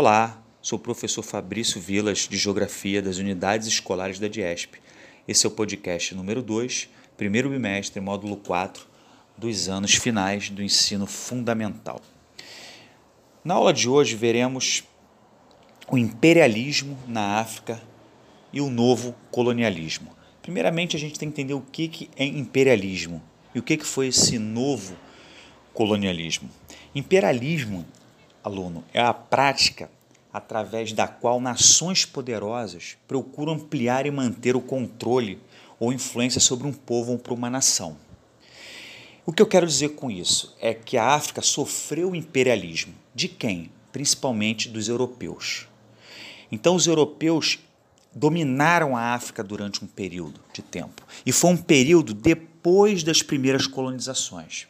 Olá, sou o professor Fabrício Vilas, de Geografia das Unidades Escolares da DIESP. Esse é o podcast número 2, primeiro bimestre, módulo 4, dos anos finais do ensino fundamental. Na aula de hoje veremos o imperialismo na África e o novo colonialismo. Primeiramente, a gente tem que entender o que é imperialismo e o que foi esse novo colonialismo. Imperialismo, aluno, é a prática através da qual nações poderosas procuram ampliar e manter o controle ou influência sobre um povo ou para uma nação. O que eu quero dizer com isso é que a África sofreu imperialismo. De quem? Principalmente dos europeus. Então, os europeus dominaram a África durante um período de tempo. E foi um período depois das primeiras colonizações.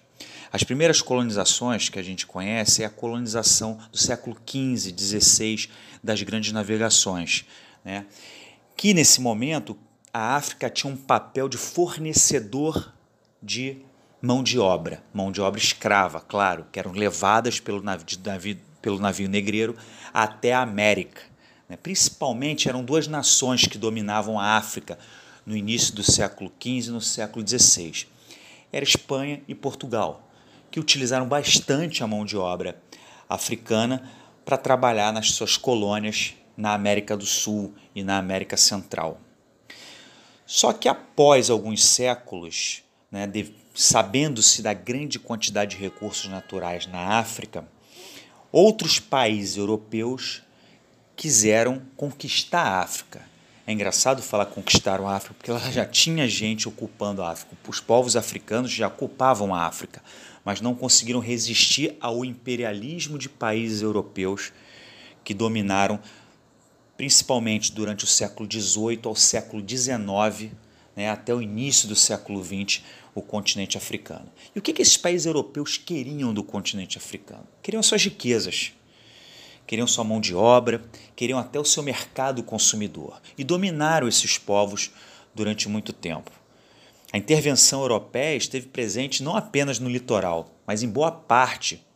As primeiras colonizações que a gente conhece é a colonização do século XV, XVI, das grandes navegações. Né? Que nesse momento a África tinha um papel de fornecedor de mão de obra, mão de obra escrava, claro, que eram levadas pelo navio, navio, pelo navio negreiro até a América. Né? Principalmente eram duas nações que dominavam a África no início do século XV e no século XVI. Era Espanha e Portugal que utilizaram bastante a mão de obra africana para trabalhar nas suas colônias na América do Sul e na América Central. Só que após alguns séculos, né, sabendo-se da grande quantidade de recursos naturais na África, outros países europeus quiseram conquistar a África. É engraçado falar conquistaram a África, porque ela já tinha gente ocupando a África. Os povos africanos já ocupavam a África mas não conseguiram resistir ao imperialismo de países europeus que dominaram, principalmente durante o século XVIII ao século XIX, né, até o início do século XX, o continente africano. E o que, que esses países europeus queriam do continente africano? Queriam suas riquezas, queriam sua mão de obra, queriam até o seu mercado consumidor e dominaram esses povos durante muito tempo. A intervenção europeia esteve presente não apenas no litoral, mas em boa parte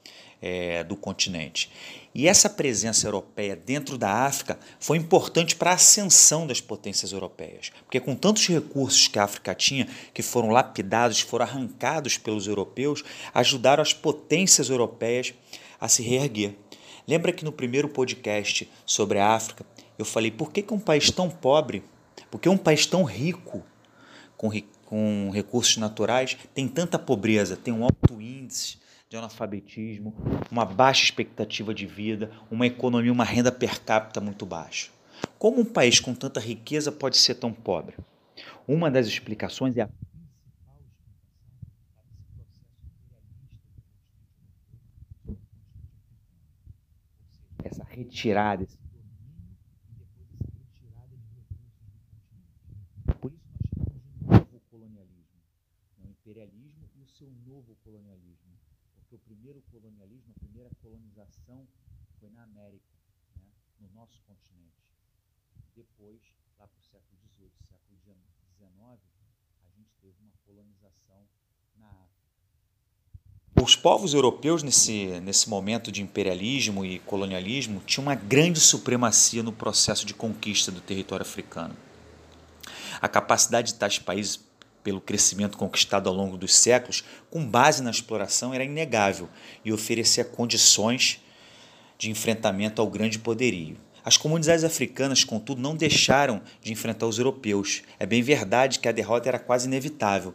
é, do continente. E essa presença europeia dentro da África foi importante para a ascensão das potências europeias, porque com tantos recursos que a África tinha, que foram lapidados, foram arrancados pelos europeus, ajudaram as potências europeias a se reerguer. Lembra que no primeiro podcast sobre a África eu falei por que, que um país tão pobre, por que um país tão rico, com com recursos naturais tem tanta pobreza, tem um alto índice de analfabetismo, uma baixa expectativa de vida, uma economia, uma renda per capita muito baixa. Como um país com tanta riqueza pode ser tão pobre? Uma das explicações é a essa retirada, esse imperialismo e o seu novo colonialismo. Porque o primeiro colonialismo, a primeira colonização foi na América, né, no nosso continente. Depois, lá para o século XVIII, século XIX, a gente teve uma colonização na África. Os povos europeus, nesse, nesse momento de imperialismo e colonialismo, tinham uma grande supremacia no processo de conquista do território africano. A capacidade de tais países pelo crescimento conquistado ao longo dos séculos, com base na exploração, era inegável e oferecia condições de enfrentamento ao grande poderio. As comunidades africanas, contudo, não deixaram de enfrentar os europeus. É bem verdade que a derrota era quase inevitável,